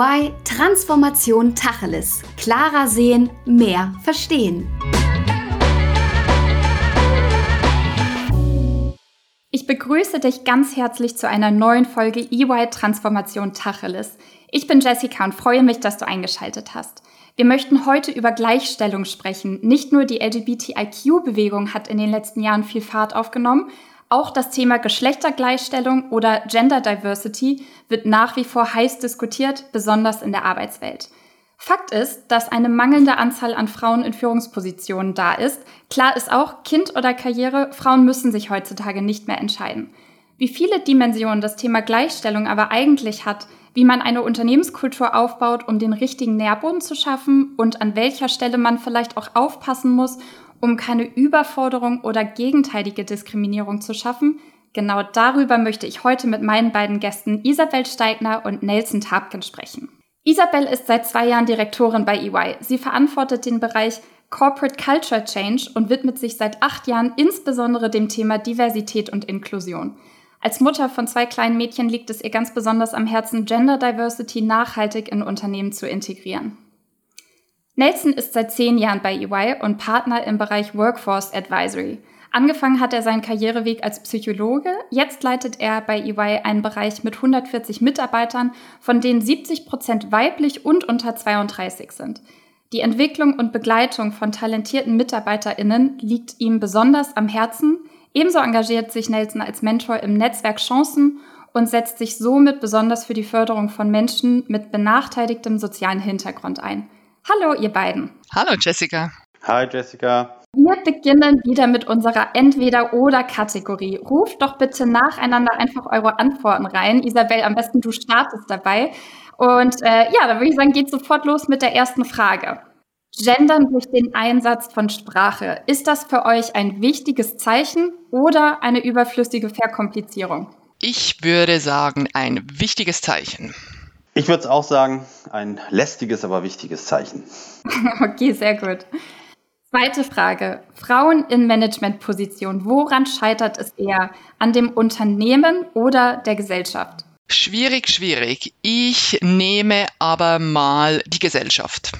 EY Transformation Tacheles. Klarer sehen, mehr verstehen. Ich begrüße dich ganz herzlich zu einer neuen Folge EY Transformation Tacheles. Ich bin Jessica und freue mich, dass du eingeschaltet hast. Wir möchten heute über Gleichstellung sprechen. Nicht nur die LGBTIQ-Bewegung hat in den letzten Jahren viel Fahrt aufgenommen, auch das Thema Geschlechtergleichstellung oder Gender Diversity wird nach wie vor heiß diskutiert, besonders in der Arbeitswelt. Fakt ist, dass eine mangelnde Anzahl an Frauen in Führungspositionen da ist. Klar ist auch, Kind oder Karriere, Frauen müssen sich heutzutage nicht mehr entscheiden. Wie viele Dimensionen das Thema Gleichstellung aber eigentlich hat, wie man eine Unternehmenskultur aufbaut, um den richtigen Nährboden zu schaffen und an welcher Stelle man vielleicht auch aufpassen muss, um keine Überforderung oder gegenteilige Diskriminierung zu schaffen, genau darüber möchte ich heute mit meinen beiden Gästen Isabel Steigner und Nelson Tapken sprechen. Isabel ist seit zwei Jahren Direktorin bei EY. Sie verantwortet den Bereich Corporate Culture Change und widmet sich seit acht Jahren insbesondere dem Thema Diversität und Inklusion. Als Mutter von zwei kleinen Mädchen liegt es ihr ganz besonders am Herzen, Gender Diversity nachhaltig in Unternehmen zu integrieren. Nelson ist seit zehn Jahren bei EY und Partner im Bereich Workforce Advisory. Angefangen hat er seinen Karriereweg als Psychologe. Jetzt leitet er bei EY einen Bereich mit 140 Mitarbeitern, von denen 70 Prozent weiblich und unter 32 sind. Die Entwicklung und Begleitung von talentierten MitarbeiterInnen liegt ihm besonders am Herzen. Ebenso engagiert sich Nelson als Mentor im Netzwerk Chancen und setzt sich somit besonders für die Förderung von Menschen mit benachteiligtem sozialen Hintergrund ein. Hallo, ihr beiden. Hallo, Jessica. Hi, Jessica. Wir beginnen wieder mit unserer Entweder-Oder-Kategorie. Ruft doch bitte nacheinander einfach eure Antworten rein. Isabel, am besten du startest dabei. Und äh, ja, dann würde ich sagen, geht sofort los mit der ersten Frage. Gendern durch den Einsatz von Sprache. Ist das für euch ein wichtiges Zeichen oder eine überflüssige Verkomplizierung? Ich würde sagen, ein wichtiges Zeichen. Ich würde es auch sagen, ein lästiges, aber wichtiges Zeichen. okay, sehr gut. Zweite Frage. Frauen in Managementpositionen. Woran scheitert es eher? An dem Unternehmen oder der Gesellschaft? Schwierig, schwierig. Ich nehme aber mal die Gesellschaft.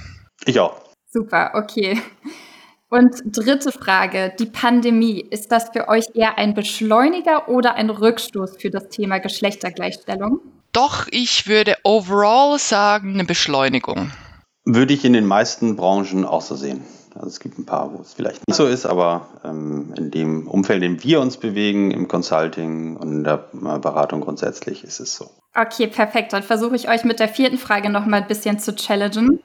Ich auch. Super, okay. Und dritte Frage, die Pandemie, ist das für euch eher ein Beschleuniger oder ein Rückstoß für das Thema Geschlechtergleichstellung? Doch, ich würde overall sagen, eine Beschleunigung. Würde ich in den meisten Branchen auch so sehen. Also es gibt ein paar, wo es vielleicht nicht so ist, aber ähm, in dem Umfeld, in dem wir uns bewegen, im Consulting und in der Beratung grundsätzlich, ist es so. Okay, perfekt. Dann versuche ich euch mit der vierten Frage noch mal ein bisschen zu challengen.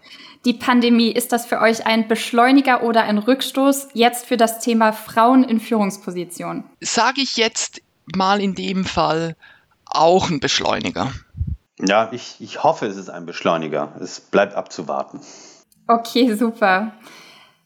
Die Pandemie, ist das für euch ein Beschleuniger oder ein Rückstoß jetzt für das Thema Frauen in Führungspositionen? Sage ich jetzt mal in dem Fall auch ein Beschleuniger. Ja, ich, ich hoffe, es ist ein Beschleuniger. Es bleibt abzuwarten. Okay, super.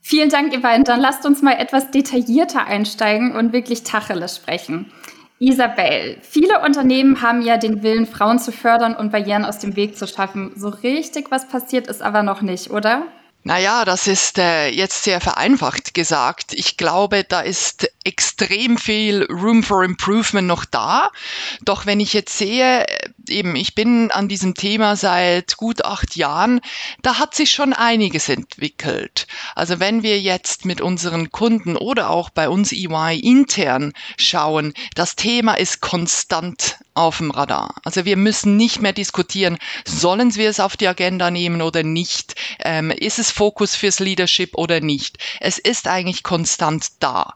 Vielen Dank, ihr beiden. Dann lasst uns mal etwas detaillierter einsteigen und wirklich Tacheles sprechen. Isabel, viele Unternehmen haben ja den Willen, Frauen zu fördern und Barrieren aus dem Weg zu schaffen. So richtig was passiert ist aber noch nicht, oder? Naja, das ist äh, jetzt sehr vereinfacht gesagt. Ich glaube, da ist extrem viel Room for Improvement noch da. Doch wenn ich jetzt sehe, eben, ich bin an diesem Thema seit gut acht Jahren, da hat sich schon einiges entwickelt. Also wenn wir jetzt mit unseren Kunden oder auch bei uns EY intern schauen, das Thema ist konstant auf dem Radar. Also wir müssen nicht mehr diskutieren, sollen wir es auf die Agenda nehmen oder nicht? Ähm, ist es Fokus fürs Leadership oder nicht? Es ist eigentlich konstant da.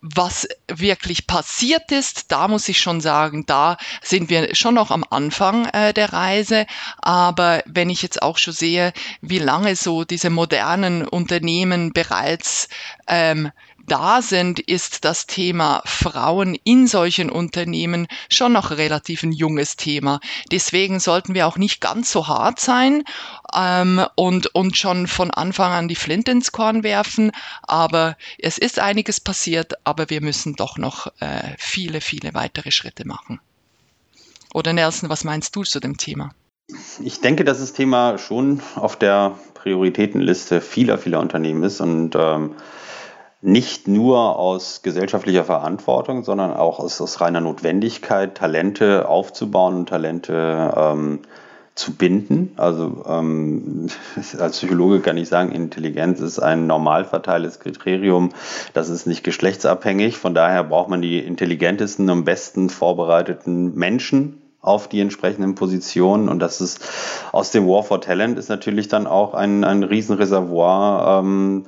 Was wirklich passiert ist, da muss ich schon sagen, da sind wir schon noch am Anfang äh, der Reise. Aber wenn ich jetzt auch schon sehe, wie lange so diese modernen Unternehmen bereits ähm, da sind, ist das Thema Frauen in solchen Unternehmen schon noch relativ ein junges Thema. Deswegen sollten wir auch nicht ganz so hart sein ähm, und, und schon von Anfang an die Flint ins Korn werfen. Aber es ist einiges passiert, aber wir müssen doch noch äh, viele, viele weitere Schritte machen. Oder Nelson, was meinst du zu dem Thema? Ich denke, dass das Thema schon auf der Prioritätenliste vieler, vieler Unternehmen ist und ähm, nicht nur aus gesellschaftlicher Verantwortung, sondern auch aus, aus reiner Notwendigkeit, Talente aufzubauen und Talente ähm, zu binden. Also ähm, als Psychologe kann ich sagen, Intelligenz ist ein normal verteiltes Kriterium. Das ist nicht geschlechtsabhängig. Von daher braucht man die intelligentesten und besten vorbereiteten Menschen auf die entsprechenden Positionen. Und das ist aus dem War for Talent ist natürlich dann auch ein, ein Riesenreservoir ähm,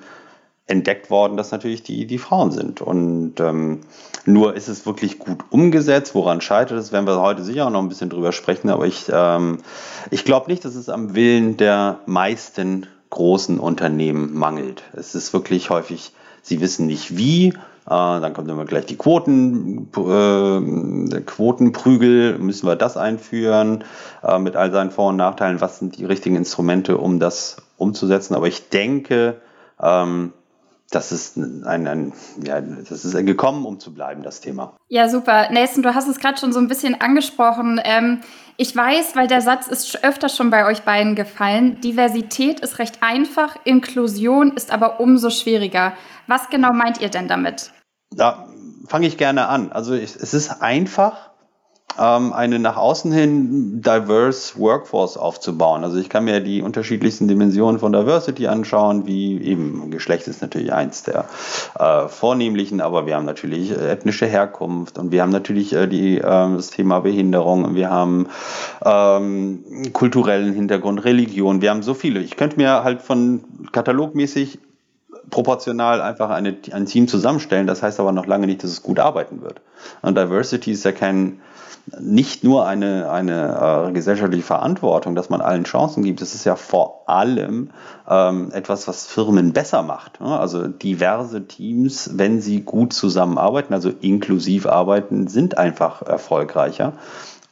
entdeckt worden, dass natürlich die, die Frauen sind. Und ähm, nur ist es wirklich gut umgesetzt. Woran scheitert es, werden wir heute sicher auch noch ein bisschen drüber sprechen. Aber ich, ähm, ich glaube nicht, dass es am Willen der meisten großen Unternehmen mangelt. Es ist wirklich häufig, sie wissen nicht wie. Äh, dann kommt immer gleich die Quoten, äh, Quotenprügel. Müssen wir das einführen äh, mit all seinen Vor- und Nachteilen? Was sind die richtigen Instrumente, um das umzusetzen? Aber ich denke, ähm, das ist ein, ein, ja, das ist gekommen, um zu bleiben, das Thema. Ja, super. Nelson, du hast es gerade schon so ein bisschen angesprochen. Ähm, ich weiß, weil der Satz ist öfter schon bei euch beiden gefallen. Diversität ist recht einfach, Inklusion ist aber umso schwieriger. Was genau meint ihr denn damit? Da fange ich gerne an. Also es ist einfach, eine nach außen hin diverse Workforce aufzubauen. Also ich kann mir die unterschiedlichsten Dimensionen von Diversity anschauen, wie eben Geschlecht ist natürlich eins der äh, vornehmlichen, aber wir haben natürlich äh, ethnische Herkunft und wir haben natürlich äh, die, äh, das Thema Behinderung und wir haben ähm, kulturellen Hintergrund, Religion, wir haben so viele. Ich könnte mir halt von katalogmäßig proportional einfach eine, ein Team zusammenstellen. Das heißt aber noch lange nicht, dass es gut arbeiten wird. Und Diversity ist ja kein nicht nur eine, eine äh, gesellschaftliche Verantwortung, dass man allen Chancen gibt, es ist ja vor allem ähm, etwas, was Firmen besser macht. Ne? Also diverse Teams, wenn sie gut zusammenarbeiten, also inklusiv arbeiten, sind einfach erfolgreicher.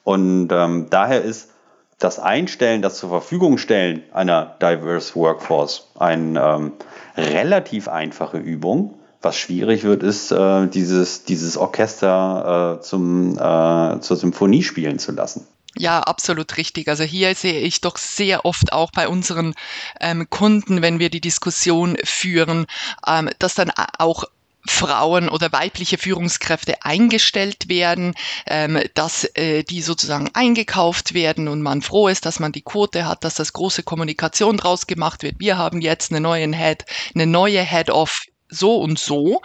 Und ähm, daher ist das Einstellen, das zur Verfügung stellen einer diverse Workforce eine ähm, relativ einfache Übung was schwierig wird, ist, äh, dieses, dieses Orchester äh, zum, äh, zur Symphonie spielen zu lassen. Ja, absolut richtig. Also hier sehe ich doch sehr oft auch bei unseren ähm, Kunden, wenn wir die Diskussion führen, ähm, dass dann auch Frauen oder weibliche Führungskräfte eingestellt werden, ähm, dass äh, die sozusagen eingekauft werden und man froh ist, dass man die Quote hat, dass das große Kommunikation draus gemacht wird. Wir haben jetzt eine neue Head, eine neue Head of so und so.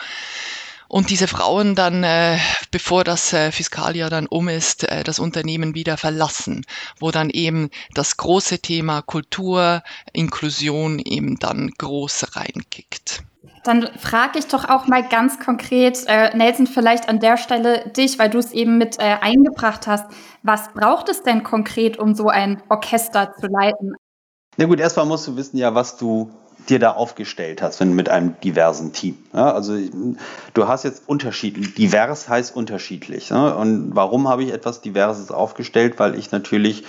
Und diese Frauen dann, äh, bevor das äh, Fiskaljahr dann um ist, äh, das Unternehmen wieder verlassen, wo dann eben das große Thema Kultur, Inklusion eben dann groß reinkickt. Dann frage ich doch auch mal ganz konkret, äh, Nelson, vielleicht an der Stelle dich, weil du es eben mit äh, eingebracht hast. Was braucht es denn konkret, um so ein Orchester zu leiten? Na gut, erstmal musst du wissen ja, was du dir da aufgestellt hast, wenn mit einem diversen Team. Ja, also du hast jetzt unterschiedlich, divers heißt unterschiedlich. Ne? Und warum habe ich etwas Diverses aufgestellt? Weil ich natürlich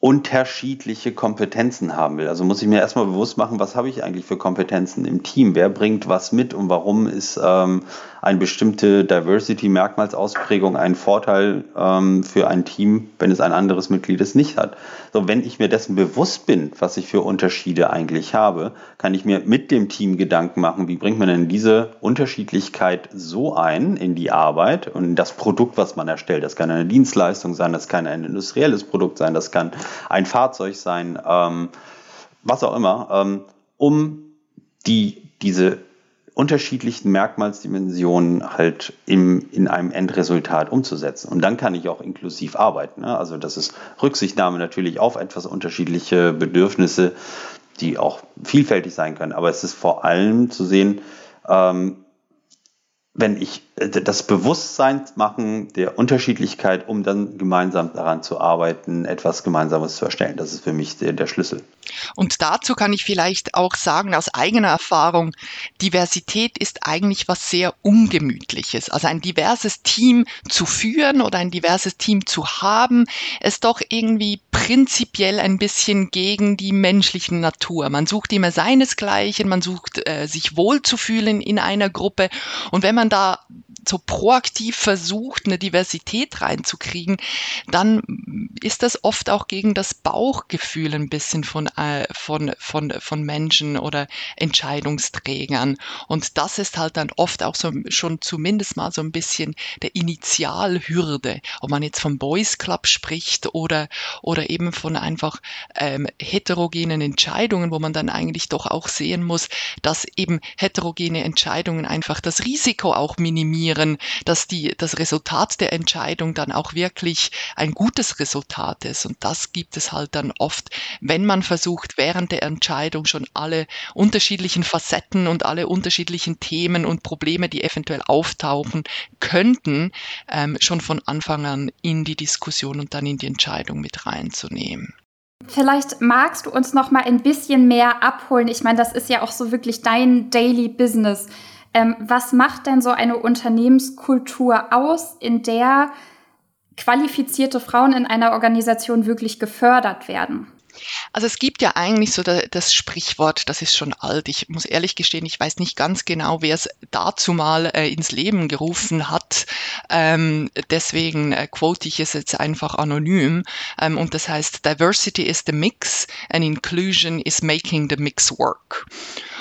unterschiedliche Kompetenzen haben will. Also muss ich mir erstmal bewusst machen, was habe ich eigentlich für Kompetenzen im Team? Wer bringt was mit und warum ist ähm, eine bestimmte Diversity-Merkmalsausprägung ein Vorteil ähm, für ein Team, wenn es ein anderes Mitglied es nicht hat? So, wenn ich mir dessen bewusst bin, was ich für Unterschiede eigentlich habe, kann ich mir mit dem Team Gedanken machen, wie bringt man denn diese Unterschiedlichkeit so ein in die Arbeit und in das Produkt, was man erstellt. Das kann eine Dienstleistung sein, das kann ein industrielles Produkt sein, das kann ein Fahrzeug sein, ähm, was auch immer, ähm, um die, diese unterschiedlichen Merkmalsdimensionen halt im, in einem Endresultat umzusetzen. Und dann kann ich auch inklusiv arbeiten. Ne? Also das ist Rücksichtnahme natürlich auf etwas unterschiedliche Bedürfnisse, die auch vielfältig sein können. Aber es ist vor allem zu sehen, ähm, wenn ich das Bewusstsein machen der Unterschiedlichkeit, um dann gemeinsam daran zu arbeiten, etwas Gemeinsames zu erstellen. Das ist für mich der, der Schlüssel. Und dazu kann ich vielleicht auch sagen, aus eigener Erfahrung, Diversität ist eigentlich was sehr Ungemütliches. Also ein diverses Team zu führen oder ein diverses Team zu haben, ist doch irgendwie prinzipiell ein bisschen gegen die menschliche Natur. Man sucht immer seinesgleichen, man sucht äh, sich wohlzufühlen in einer Gruppe. Und wenn man da so proaktiv versucht, eine Diversität reinzukriegen, dann ist das oft auch gegen das Bauchgefühl ein bisschen von, äh, von, von, von Menschen oder Entscheidungsträgern. Und das ist halt dann oft auch so schon zumindest mal so ein bisschen der Initialhürde, ob man jetzt vom Boys Club spricht oder, oder eben von einfach ähm, heterogenen Entscheidungen, wo man dann eigentlich doch auch sehen muss, dass eben heterogene Entscheidungen einfach das Risiko auch minimieren, dass die, das Resultat der Entscheidung dann auch wirklich ein gutes Resultat ist. Und das gibt es halt dann oft, wenn man versucht, während der Entscheidung schon alle unterschiedlichen Facetten und alle unterschiedlichen Themen und Probleme, die eventuell auftauchen könnten, ähm, schon von Anfang an in die Diskussion und dann in die Entscheidung mit reinzunehmen. Vielleicht magst du uns noch mal ein bisschen mehr abholen. Ich meine, das ist ja auch so wirklich dein Daily Business. Ähm, was macht denn so eine Unternehmenskultur aus, in der qualifizierte Frauen in einer Organisation wirklich gefördert werden? Also es gibt ja eigentlich so das Sprichwort, das ist schon alt. Ich muss ehrlich gestehen, ich weiß nicht ganz genau, wer es dazu mal äh, ins Leben gerufen hat. Ähm, deswegen äh, quote ich es jetzt einfach anonym. Ähm, und das heißt, Diversity is the mix and Inclusion is making the mix work.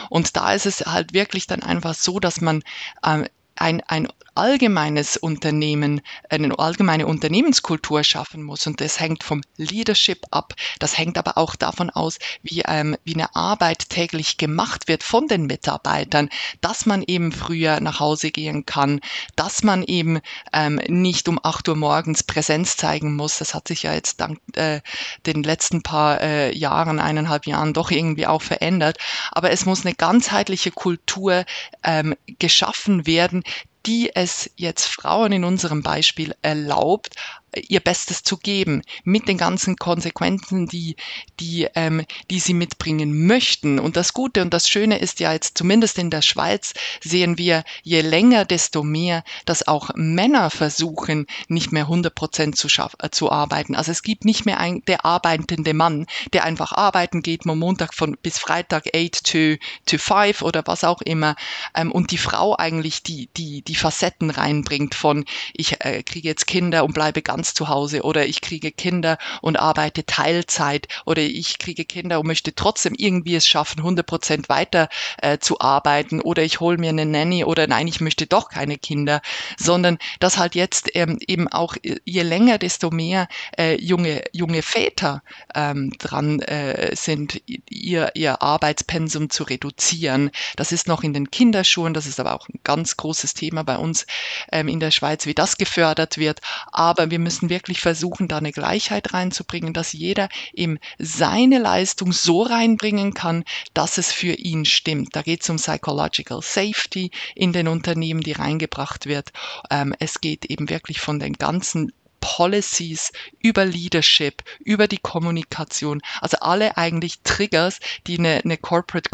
Und da ist es halt wirklich dann einfach so, dass man ähm, ein, ein allgemeines Unternehmen, eine allgemeine Unternehmenskultur schaffen muss. Und das hängt vom Leadership ab. Das hängt aber auch davon aus, wie, ähm, wie eine Arbeit täglich gemacht wird von den Mitarbeitern, dass man eben früher nach Hause gehen kann, dass man eben ähm, nicht um 8 Uhr morgens Präsenz zeigen muss. Das hat sich ja jetzt dank äh, den letzten paar äh, Jahren, eineinhalb Jahren doch irgendwie auch verändert. Aber es muss eine ganzheitliche Kultur ähm, geschaffen werden, die es jetzt Frauen in unserem Beispiel erlaubt, ihr Bestes zu geben, mit den ganzen Konsequenzen, die, die, ähm, die sie mitbringen möchten. Und das Gute und das Schöne ist ja jetzt, zumindest in der Schweiz, sehen wir je länger, desto mehr, dass auch Männer versuchen, nicht mehr 100 Prozent zu, äh, zu arbeiten. Also es gibt nicht mehr ein, der arbeitende Mann, der einfach arbeiten geht, von Montag von, bis Freitag 8 to, to 5 oder was auch immer. Ähm, und die Frau eigentlich die, die, die Facetten reinbringt von, ich äh, kriege jetzt Kinder und bleibe ganz ganz zu Hause oder ich kriege Kinder und arbeite Teilzeit oder ich kriege Kinder und möchte trotzdem irgendwie es schaffen, 100 Prozent weiter äh, zu arbeiten oder ich hole mir eine Nanny oder nein, ich möchte doch keine Kinder, sondern dass halt jetzt ähm, eben auch äh, je länger, desto mehr äh, junge, junge Väter ähm, dran äh, sind, ihr, ihr Arbeitspensum zu reduzieren. Das ist noch in den Kinderschuhen, das ist aber auch ein ganz großes Thema bei uns ähm, in der Schweiz, wie das gefördert wird. Aber wir müssen müssen wirklich versuchen, da eine Gleichheit reinzubringen, dass jeder eben seine Leistung so reinbringen kann, dass es für ihn stimmt. Da geht es um Psychological Safety in den Unternehmen, die reingebracht wird. Ähm, es geht eben wirklich von den ganzen Policies, über Leadership, über die Kommunikation, also alle eigentlich Triggers, die eine, eine Corporate,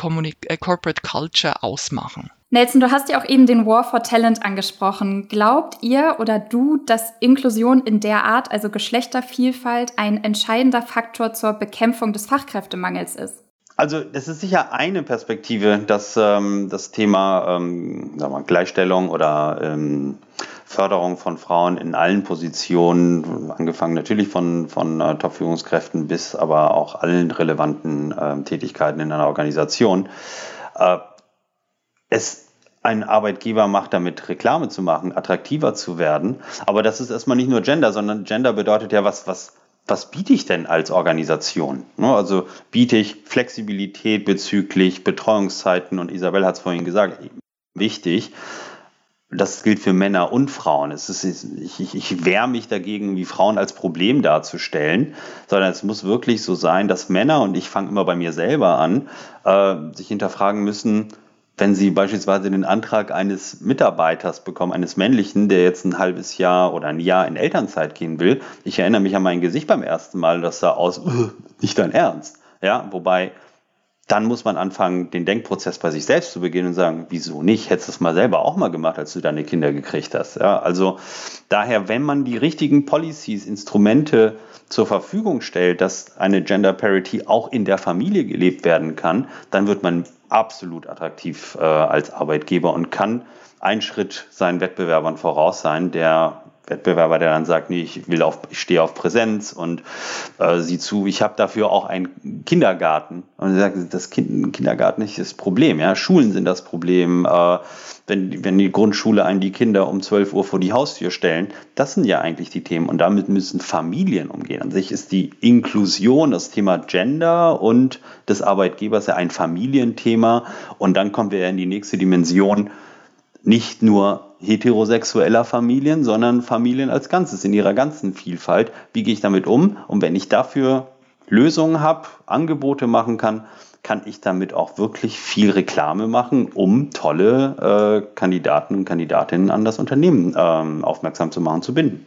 äh, Corporate Culture ausmachen. Nelson, du hast ja auch eben den War for Talent angesprochen. Glaubt ihr oder du, dass Inklusion in der Art, also Geschlechtervielfalt, ein entscheidender Faktor zur Bekämpfung des Fachkräftemangels ist? Also das ist sicher eine Perspektive, dass ähm, das Thema ähm, wir, Gleichstellung oder ähm, Förderung von Frauen in allen Positionen, angefangen natürlich von, von äh, Top-Führungskräften bis aber auch allen relevanten äh, Tätigkeiten in einer Organisation, äh, es ein Arbeitgeber macht, damit Reklame zu machen, attraktiver zu werden. Aber das ist erstmal nicht nur Gender, sondern Gender bedeutet ja, was, was, was biete ich denn als Organisation? Ne, also biete ich Flexibilität bezüglich Betreuungszeiten und Isabel hat es vorhin gesagt, wichtig. Das gilt für Männer und Frauen. Es ist, ich, ich, ich wehre mich dagegen, wie Frauen als Problem darzustellen, sondern es muss wirklich so sein, dass Männer, und ich fange immer bei mir selber an, äh, sich hinterfragen müssen, wenn Sie beispielsweise den Antrag eines Mitarbeiters bekommen, eines männlichen, der jetzt ein halbes Jahr oder ein Jahr in Elternzeit gehen will, ich erinnere mich an mein Gesicht beim ersten Mal, das sah aus, nicht dein Ernst. Ja, wobei dann muss man anfangen, den Denkprozess bei sich selbst zu beginnen und sagen, wieso nicht? Hättest du es mal selber auch mal gemacht, als du deine Kinder gekriegt hast. Ja, also daher, wenn man die richtigen Policies, Instrumente zur Verfügung stellt, dass eine Gender Parity auch in der Familie gelebt werden kann, dann wird man absolut attraktiv äh, als Arbeitgeber und kann ein Schritt seinen Wettbewerbern voraus sein, der Wettbewerber, der dann sagt, nee, ich will auf, ich stehe auf Präsenz und äh, sieh zu, ich habe dafür auch einen Kindergarten. Und er sagt, das kind, Kindergarten ist das Problem, ja. Schulen sind das Problem. Äh, wenn, wenn die Grundschule einen die Kinder um 12 Uhr vor die Haustür stellen, das sind ja eigentlich die Themen. Und damit müssen Familien umgehen. An sich ist die Inklusion, das Thema Gender und des Arbeitgebers ja ein Familienthema. Und dann kommen wir in die nächste Dimension nicht nur heterosexueller Familien, sondern Familien als Ganzes in ihrer ganzen Vielfalt. Wie gehe ich damit um? Und wenn ich dafür Lösungen habe, Angebote machen kann, kann ich damit auch wirklich viel Reklame machen, um tolle äh, Kandidaten und Kandidatinnen an das Unternehmen ähm, aufmerksam zu machen, zu binden.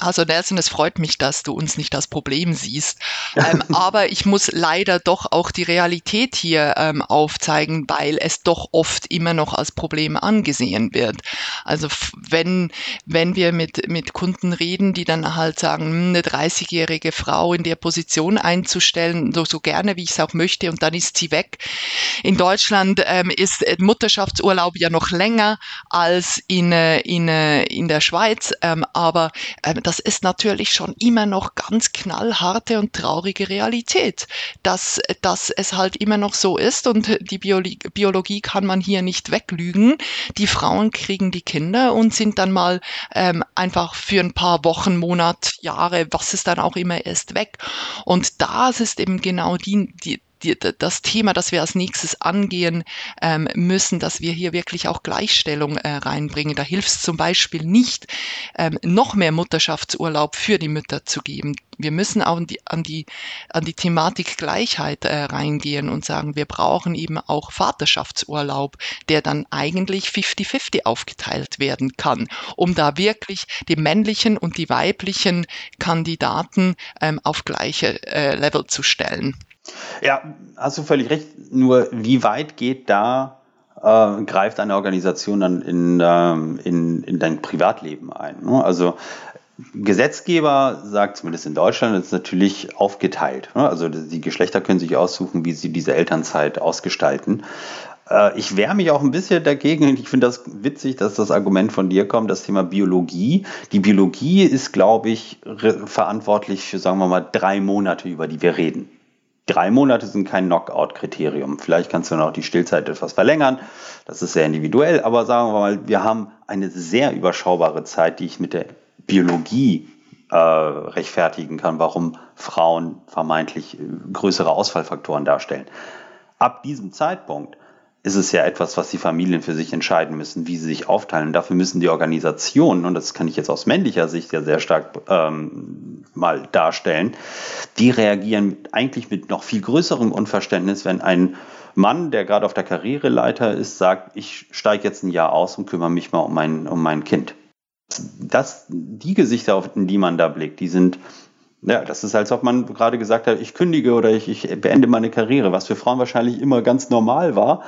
Also Nelson, es freut mich, dass du uns nicht das Problem siehst. Ähm, aber ich muss leider doch auch die Realität hier ähm, aufzeigen, weil es doch oft immer noch als Problem angesehen wird. Also wenn, wenn wir mit, mit Kunden reden, die dann halt sagen, hm, eine 30-jährige Frau in der Position einzustellen, so, so gerne, wie ich es auch möchte, und dann ist sie weg. In Deutschland ähm, ist Mutterschaftsurlaub ja noch länger als in, äh, in, äh, in der Schweiz, ähm, aber das ist natürlich schon immer noch ganz knallharte und traurige Realität, dass, dass es halt immer noch so ist und die Biologie, Biologie kann man hier nicht weglügen. Die Frauen kriegen die Kinder und sind dann mal ähm, einfach für ein paar Wochen, Monat, Jahre, was es dann auch immer ist, weg. Und das ist eben genau die, die, die, das Thema, das wir als nächstes angehen ähm, müssen, dass wir hier wirklich auch Gleichstellung äh, reinbringen. Da hilft es zum Beispiel nicht, ähm, noch mehr Mutterschaftsurlaub für die Mütter zu geben. Wir müssen auch an die, an die, an die Thematik Gleichheit äh, reingehen und sagen, wir brauchen eben auch Vaterschaftsurlaub, der dann eigentlich 50-50 aufgeteilt werden kann, um da wirklich die männlichen und die weiblichen Kandidaten ähm, auf gleiche äh, Level zu stellen. Ja, hast du völlig recht. Nur wie weit geht da, äh, greift eine Organisation dann in, ähm, in, in dein Privatleben ein? Ne? Also Gesetzgeber sagt zumindest in Deutschland, ist natürlich aufgeteilt. Ne? Also die Geschlechter können sich aussuchen, wie sie diese Elternzeit ausgestalten. Äh, ich wehre mich auch ein bisschen dagegen. Ich finde das witzig, dass das Argument von dir kommt, das Thema Biologie. Die Biologie ist, glaube ich, verantwortlich für, sagen wir mal, drei Monate, über die wir reden. Drei Monate sind kein Knockout-Kriterium. Vielleicht kannst du noch die Stillzeit etwas verlängern. Das ist sehr individuell. Aber sagen wir mal, wir haben eine sehr überschaubare Zeit, die ich mit der Biologie äh, rechtfertigen kann, warum Frauen vermeintlich äh, größere Ausfallfaktoren darstellen. Ab diesem Zeitpunkt ist es ja etwas, was die Familien für sich entscheiden müssen, wie sie sich aufteilen. Und dafür müssen die Organisationen, und das kann ich jetzt aus männlicher Sicht ja sehr stark ähm, mal darstellen, die reagieren eigentlich mit noch viel größerem Unverständnis, wenn ein Mann, der gerade auf der Karriereleiter ist, sagt, ich steige jetzt ein Jahr aus und kümmere mich mal um mein, um mein Kind. Das, die Gesichter, in die man da blickt, die sind ja, das ist, als ob man gerade gesagt hat, ich kündige oder ich, ich beende meine Karriere, was für Frauen wahrscheinlich immer ganz normal war.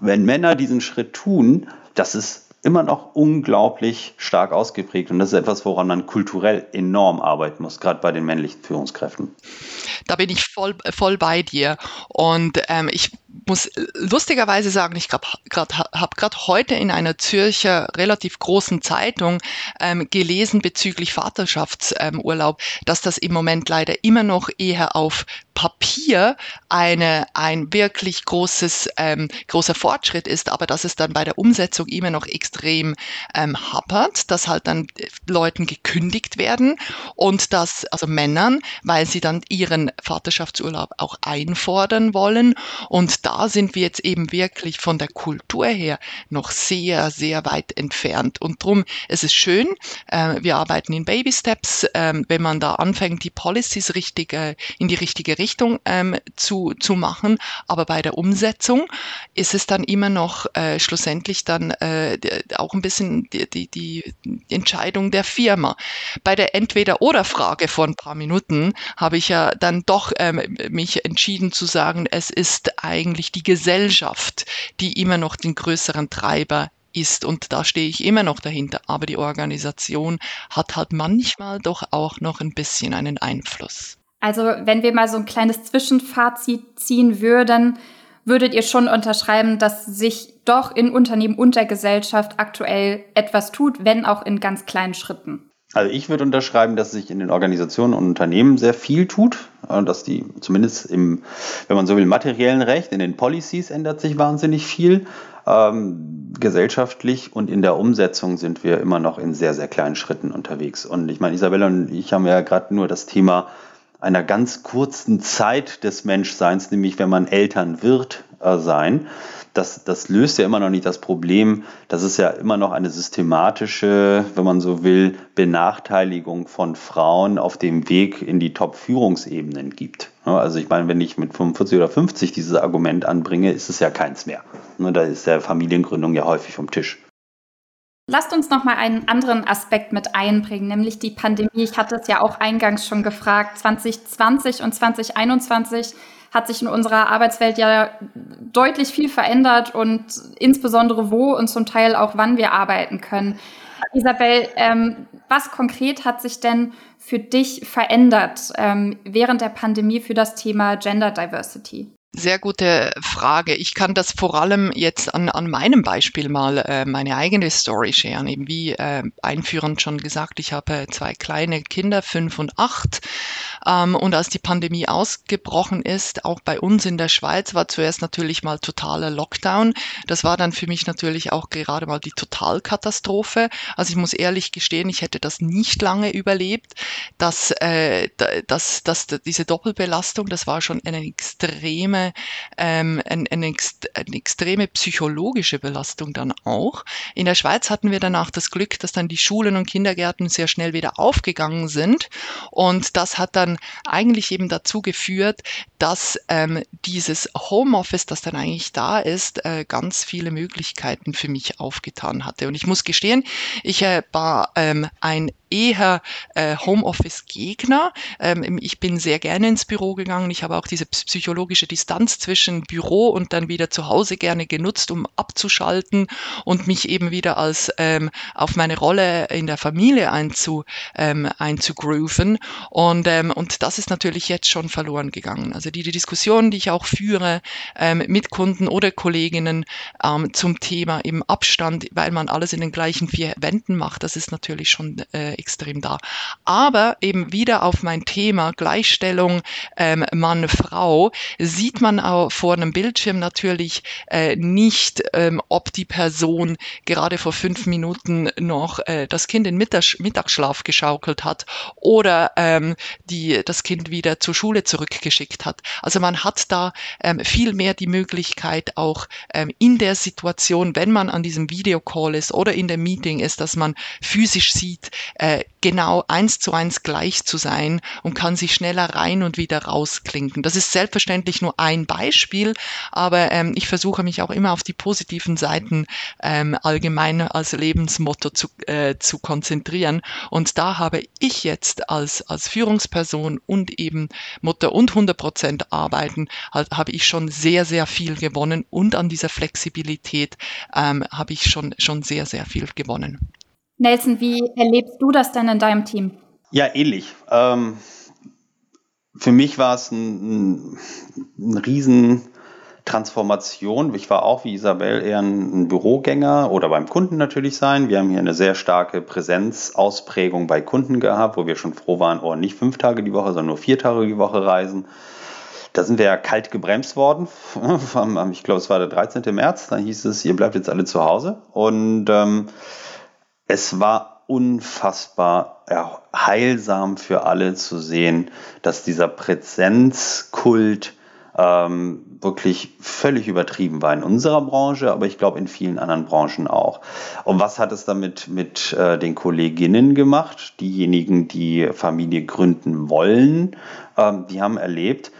Wenn Männer diesen Schritt tun, das ist immer noch unglaublich stark ausgeprägt. Und das ist etwas, woran man kulturell enorm arbeiten muss, gerade bei den männlichen Führungskräften. Da bin ich voll, voll bei dir. Und ähm, ich muss lustigerweise sagen, ich habe gerade heute in einer Zürcher relativ großen Zeitung ähm, gelesen bezüglich Vaterschaftsurlaub, ähm, dass das im Moment leider immer noch eher auf Papier eine, ein wirklich großes, ähm, großer Fortschritt ist, aber dass es dann bei der Umsetzung immer noch extrem ähm, happert, dass halt dann Leuten gekündigt werden und dass, also Männern, weil sie dann ihren Vaterschaftsurlaub auch einfordern wollen und da sind wir jetzt eben wirklich von der Kultur her noch sehr, sehr weit entfernt. Und darum ist es schön, äh, wir arbeiten in Baby Steps, äh, wenn man da anfängt, die Policies richtig, äh, in die richtige Richtung ähm, zu, zu machen. Aber bei der Umsetzung ist es dann immer noch äh, schlussendlich dann äh, auch ein bisschen die, die, die Entscheidung der Firma. Bei der Entweder-Oder-Frage vor ein paar Minuten habe ich ja dann doch ähm, mich entschieden zu sagen, es ist eigentlich eigentlich die Gesellschaft, die immer noch den größeren Treiber ist. Und da stehe ich immer noch dahinter. Aber die Organisation hat halt manchmal doch auch noch ein bisschen einen Einfluss. Also wenn wir mal so ein kleines Zwischenfazit ziehen würden, würdet ihr schon unterschreiben, dass sich doch in Unternehmen und der Gesellschaft aktuell etwas tut, wenn auch in ganz kleinen Schritten? Also ich würde unterschreiben, dass sich in den Organisationen und Unternehmen sehr viel tut, äh, dass die zumindest im, wenn man so will, materiellen Recht, in den Policies ändert sich wahnsinnig viel. Ähm, gesellschaftlich und in der Umsetzung sind wir immer noch in sehr, sehr kleinen Schritten unterwegs. Und ich meine, Isabella und ich haben ja gerade nur das Thema einer ganz kurzen Zeit des Menschseins, nämlich wenn man Eltern wird, äh, sein. Das, das löst ja immer noch nicht das Problem, dass es ja immer noch eine systematische, wenn man so will, Benachteiligung von Frauen auf dem Weg in die Top-Führungsebenen gibt. Also ich meine, wenn ich mit 45 oder 50 dieses Argument anbringe, ist es ja keins mehr. Da ist der Familiengründung ja häufig vom Tisch. Lasst uns noch mal einen anderen Aspekt mit einbringen, nämlich die Pandemie. Ich hatte es ja auch eingangs schon gefragt. 2020 und 2021 hat sich in unserer Arbeitswelt ja deutlich viel verändert und insbesondere wo und zum Teil auch wann wir arbeiten können. Isabel, ähm, was konkret hat sich denn für dich verändert ähm, während der Pandemie für das Thema Gender Diversity? Sehr gute Frage. Ich kann das vor allem jetzt an, an meinem Beispiel mal äh, meine eigene Story scheren. Eben wie äh, einführend schon gesagt, ich habe zwei kleine Kinder, fünf und acht. Ähm, und als die Pandemie ausgebrochen ist, auch bei uns in der Schweiz, war zuerst natürlich mal totaler Lockdown. Das war dann für mich natürlich auch gerade mal die Totalkatastrophe. Also ich muss ehrlich gestehen, ich hätte das nicht lange überlebt. Dass, äh, dass, dass diese Doppelbelastung, das war schon eine extreme ähm, eine, eine, eine extreme psychologische Belastung dann auch. In der Schweiz hatten wir danach das Glück, dass dann die Schulen und Kindergärten sehr schnell wieder aufgegangen sind. Und das hat dann eigentlich eben dazu geführt, dass ähm, dieses Homeoffice, das dann eigentlich da ist, äh, ganz viele Möglichkeiten für mich aufgetan hatte. Und ich muss gestehen, ich äh, war ähm, ein eher äh, Homeoffice-Gegner. Ähm, ich bin sehr gerne ins Büro gegangen. Ich habe auch diese psychologische Distanz zwischen Büro und dann wieder zu Hause gerne genutzt, um abzuschalten und mich eben wieder als ähm, auf meine Rolle in der Familie einzu, ähm, einzugrooven. Und, ähm, und das ist natürlich jetzt schon verloren gegangen. Also die, die Diskussionen, die ich auch führe ähm, mit Kunden oder Kolleginnen ähm, zum Thema im Abstand, weil man alles in den gleichen vier Wänden macht, das ist natürlich schon äh, extrem da. Aber eben wieder auf mein Thema Gleichstellung ähm, Mann-Frau sieht man auch vor einem Bildschirm natürlich äh, nicht, ähm, ob die Person gerade vor fünf Minuten noch äh, das Kind in Mittags Mittagsschlaf geschaukelt hat oder ähm, die das Kind wieder zur Schule zurückgeschickt hat. Also man hat da ähm, viel mehr die Möglichkeit auch ähm, in der Situation, wenn man an diesem Videocall ist oder in der Meeting ist, dass man physisch sieht, äh, genau eins zu eins gleich zu sein und kann sich schneller rein und wieder rausklinken. Das ist selbstverständlich nur ein Beispiel, aber ähm, ich versuche mich auch immer auf die positiven Seiten ähm, allgemein als Lebensmotto zu, äh, zu konzentrieren. Und da habe ich jetzt als, als Führungsperson und eben Mutter und 100 Prozent arbeiten, halt, habe ich schon sehr, sehr viel gewonnen und an dieser Flexibilität ähm, habe ich schon, schon sehr, sehr viel gewonnen. Nelson, wie erlebst du das denn in deinem Team? Ja, ähnlich. Ähm, für mich war es ein, ein, ein riesen Transformation. Ich war auch wie Isabel eher ein, Bürogänger oder beim Kunden natürlich sein. Wir haben hier eine sehr starke Präsenzausprägung bei Kunden gehabt, wo wir schon froh waren, oh, nicht fünf Tage die Woche, sondern nur vier Tage die Woche reisen. Da sind wir ja kalt gebremst worden. Ich glaube, es war der 13. März. Da hieß es, ihr bleibt jetzt alle zu Hause. Und ähm, es war unfassbar heilsam für alle zu sehen, dass dieser Präsenzkult ähm, wirklich völlig übertrieben war in unserer Branche, aber ich glaube in vielen anderen Branchen auch. Und was hat es damit mit äh, den Kolleginnen gemacht? Diejenigen, die Familie gründen wollen, ähm, die haben erlebt,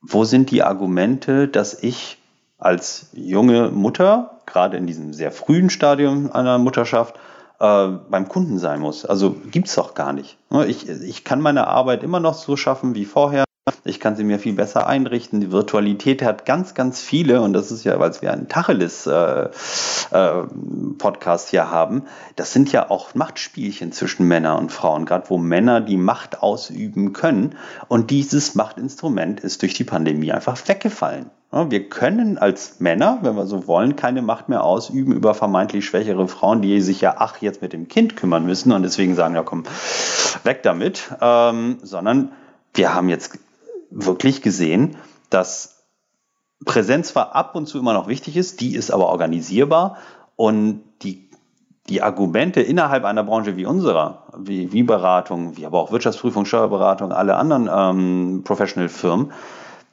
wo sind die Argumente, dass ich als junge Mutter, gerade in diesem sehr frühen Stadium einer Mutterschaft, äh, beim Kunden sein muss. Also gibt es doch gar nicht. Ne, ich, ich kann meine Arbeit immer noch so schaffen wie vorher. Ich kann sie mir viel besser einrichten. Die Virtualität hat ganz, ganz viele, und das ist ja, weil wir einen Tacheles-Podcast äh, äh, hier haben, das sind ja auch Machtspielchen zwischen Männern und Frauen, gerade wo Männer die Macht ausüben können. Und dieses Machtinstrument ist durch die Pandemie einfach weggefallen. Wir können als Männer, wenn wir so wollen, keine Macht mehr ausüben über vermeintlich schwächere Frauen, die sich ja, ach, jetzt mit dem Kind kümmern müssen und deswegen sagen, ja komm, weg damit, ähm, sondern wir haben jetzt wirklich gesehen, dass Präsenz zwar ab und zu immer noch wichtig ist, die ist aber organisierbar und die, die Argumente innerhalb einer Branche wie unserer, wie, wie Beratung, wie aber auch Wirtschaftsprüfung, Steuerberatung, alle anderen ähm, Professional-Firmen,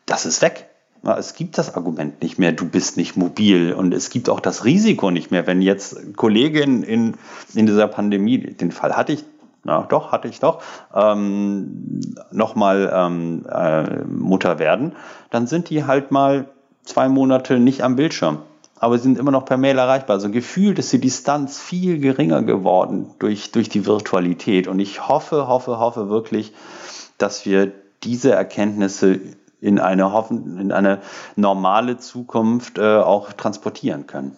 das ist weg. Es gibt das Argument nicht mehr, du bist nicht mobil und es gibt auch das Risiko nicht mehr, wenn jetzt Kolleginnen in, in dieser Pandemie, den Fall hatte ich, na doch, hatte ich doch, ähm, nochmal ähm, äh, Mutter werden, dann sind die halt mal zwei Monate nicht am Bildschirm. Aber sie sind immer noch per Mail erreichbar. Also gefühlt ist die Distanz viel geringer geworden durch, durch die Virtualität. Und ich hoffe, hoffe, hoffe wirklich, dass wir diese Erkenntnisse in eine, hoffen, in eine normale Zukunft äh, auch transportieren können.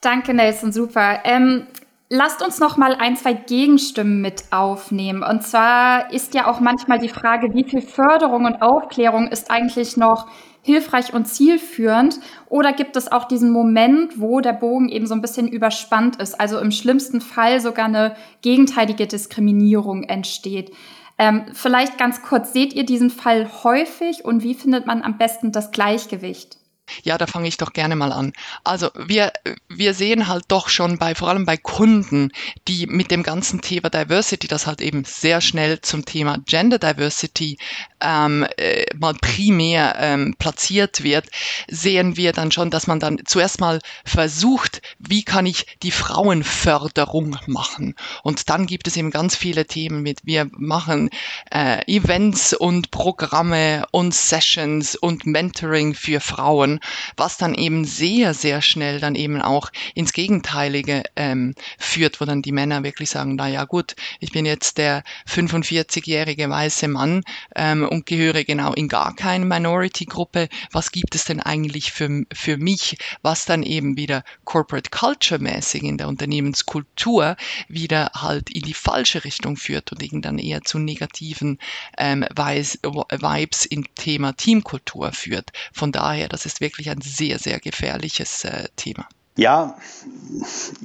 Danke, Nelson, super. Ähm, lasst uns noch mal ein, zwei Gegenstimmen mit aufnehmen. Und zwar ist ja auch manchmal die Frage, wie viel Förderung und Aufklärung ist eigentlich noch hilfreich und zielführend? Oder gibt es auch diesen Moment, wo der Bogen eben so ein bisschen überspannt ist, also im schlimmsten Fall sogar eine gegenteilige Diskriminierung entsteht? Ähm, vielleicht ganz kurz, seht ihr diesen Fall häufig und wie findet man am besten das Gleichgewicht? Ja, da fange ich doch gerne mal an. Also wir, wir sehen halt doch schon bei, vor allem bei Kunden, die mit dem ganzen Thema Diversity, das halt eben sehr schnell zum Thema Gender Diversity ähm, äh, mal primär ähm, platziert wird, sehen wir dann schon, dass man dann zuerst mal versucht, wie kann ich die Frauenförderung machen. Und dann gibt es eben ganz viele Themen mit, wir machen äh, Events und Programme und Sessions und Mentoring für Frauen was dann eben sehr, sehr schnell dann eben auch ins Gegenteilige ähm, führt, wo dann die Männer wirklich sagen, na ja gut, ich bin jetzt der 45-jährige weiße Mann ähm, und gehöre genau in gar keine Minority-Gruppe. Was gibt es denn eigentlich für, für mich, was dann eben wieder Corporate Culture mäßig in der Unternehmenskultur wieder halt in die falsche Richtung führt und eben dann eher zu negativen ähm, Vibes im Thema Teamkultur führt. Von daher, das ist wirklich wirklich ein sehr, sehr gefährliches äh, Thema. Ja,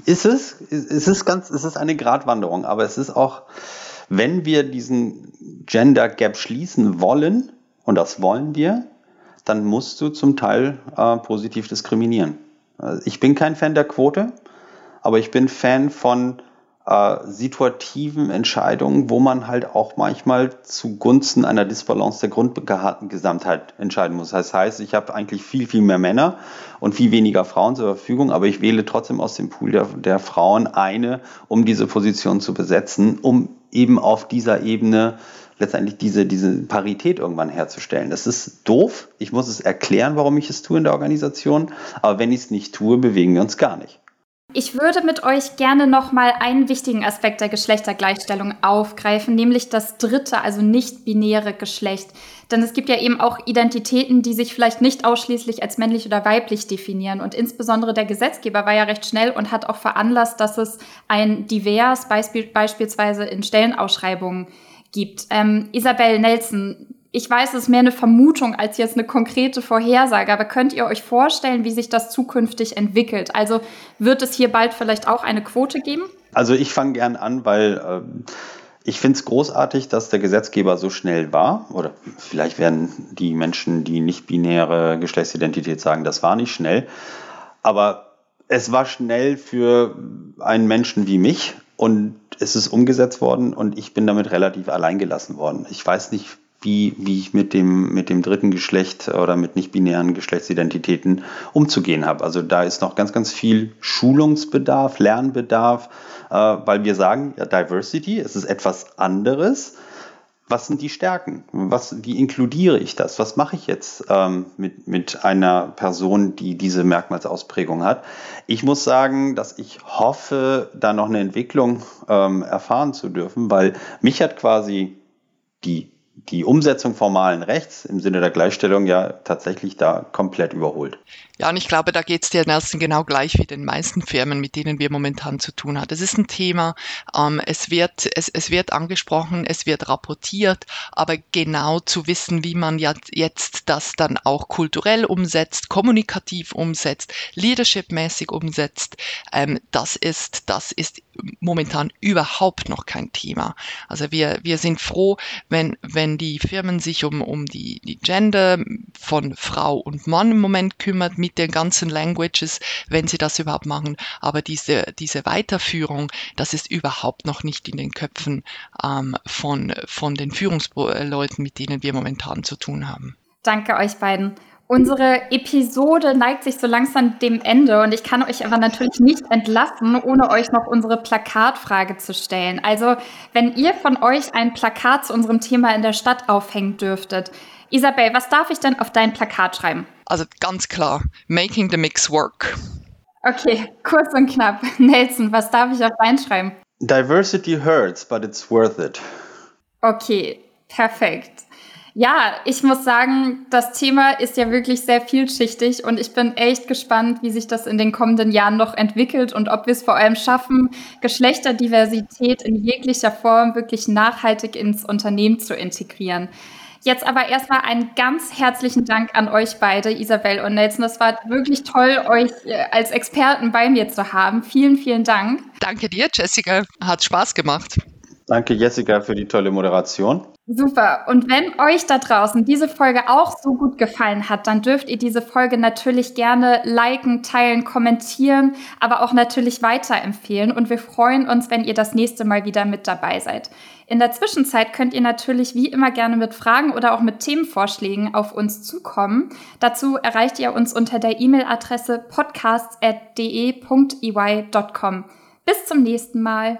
ist es. Es ist ganz, es eine Gratwanderung, aber es ist auch, wenn wir diesen Gender Gap schließen wollen, und das wollen wir, dann musst du zum Teil äh, positiv diskriminieren. Also ich bin kein Fan der Quote, aber ich bin Fan von äh, situativen Entscheidungen, wo man halt auch manchmal zugunsten einer Disbalance der Grundgesamtheit entscheiden muss. Das heißt, ich habe eigentlich viel, viel mehr Männer und viel weniger Frauen zur Verfügung, aber ich wähle trotzdem aus dem Pool der, der Frauen eine, um diese Position zu besetzen, um eben auf dieser Ebene letztendlich diese, diese Parität irgendwann herzustellen. Das ist doof. Ich muss es erklären, warum ich es tue in der Organisation. Aber wenn ich es nicht tue, bewegen wir uns gar nicht. Ich würde mit euch gerne noch mal einen wichtigen Aspekt der Geschlechtergleichstellung aufgreifen, nämlich das dritte, also nicht binäre Geschlecht. Denn es gibt ja eben auch Identitäten, die sich vielleicht nicht ausschließlich als männlich oder weiblich definieren. Und insbesondere der Gesetzgeber war ja recht schnell und hat auch veranlasst, dass es ein divers, beispielsweise in Stellenausschreibungen gibt. Ähm, Isabel Nelson, ich weiß, es ist mehr eine Vermutung als jetzt eine konkrete Vorhersage, aber könnt ihr euch vorstellen, wie sich das zukünftig entwickelt? Also wird es hier bald vielleicht auch eine Quote geben? Also ich fange gern an, weil äh, ich finde es großartig, dass der Gesetzgeber so schnell war. Oder vielleicht werden die Menschen, die nicht binäre Geschlechtsidentität sagen, das war nicht schnell. Aber es war schnell für einen Menschen wie mich und es ist umgesetzt worden und ich bin damit relativ allein gelassen worden. Ich weiß nicht, wie, wie ich mit dem, mit dem dritten Geschlecht oder mit nicht-binären Geschlechtsidentitäten umzugehen habe. Also da ist noch ganz, ganz viel Schulungsbedarf, Lernbedarf, äh, weil wir sagen, ja, Diversity, es ist etwas anderes. Was sind die Stärken? Was, wie inkludiere ich das? Was mache ich jetzt ähm, mit, mit einer Person, die diese Merkmalsausprägung hat? Ich muss sagen, dass ich hoffe, da noch eine Entwicklung ähm, erfahren zu dürfen, weil mich hat quasi die die Umsetzung formalen Rechts im Sinne der Gleichstellung ja tatsächlich da komplett überholt. Ja, und ich glaube, da geht es dir Nelson genau gleich wie den meisten Firmen, mit denen wir momentan zu tun haben. Es ist ein Thema, ähm, es, wird, es, es wird angesprochen, es wird rapportiert, aber genau zu wissen, wie man ja jetzt das dann auch kulturell umsetzt, kommunikativ umsetzt, leadershipmäßig umsetzt, ähm, das ist, das ist momentan überhaupt noch kein Thema. Also wir, wir sind froh, wenn, wenn die Firmen sich um, um die, die Gender von Frau und Mann im Moment kümmert mit den ganzen Languages, wenn sie das überhaupt machen. Aber diese, diese Weiterführung, das ist überhaupt noch nicht in den Köpfen ähm, von, von den Führungsleuten, mit denen wir momentan zu tun haben. Danke euch beiden. Unsere Episode neigt sich so langsam dem Ende und ich kann euch aber natürlich nicht entlassen, ohne euch noch unsere Plakatfrage zu stellen. Also, wenn ihr von euch ein Plakat zu unserem Thema in der Stadt aufhängen dürftet, Isabel, was darf ich denn auf dein Plakat schreiben? Also ganz klar, making the mix work. Okay, kurz und knapp. Nelson, was darf ich auf dein schreiben? Diversity hurts, but it's worth it. Okay, perfekt. Ja, ich muss sagen, das Thema ist ja wirklich sehr vielschichtig und ich bin echt gespannt, wie sich das in den kommenden Jahren noch entwickelt und ob wir es vor allem schaffen, Geschlechterdiversität in jeglicher Form wirklich nachhaltig ins Unternehmen zu integrieren. Jetzt aber erstmal einen ganz herzlichen Dank an euch beide, Isabel und Nelson. Das war wirklich toll, euch äh, als Experten bei mir zu haben. Vielen, vielen Dank. Danke dir, Jessica. Hat Spaß gemacht. Danke, Jessica, für die tolle Moderation. Super. Und wenn euch da draußen diese Folge auch so gut gefallen hat, dann dürft ihr diese Folge natürlich gerne liken, teilen, kommentieren, aber auch natürlich weiterempfehlen. Und wir freuen uns, wenn ihr das nächste Mal wieder mit dabei seid. In der Zwischenzeit könnt ihr natürlich wie immer gerne mit Fragen oder auch mit Themenvorschlägen auf uns zukommen. Dazu erreicht ihr uns unter der E-Mail-Adresse podcasts.de.ey.com. Bis zum nächsten Mal.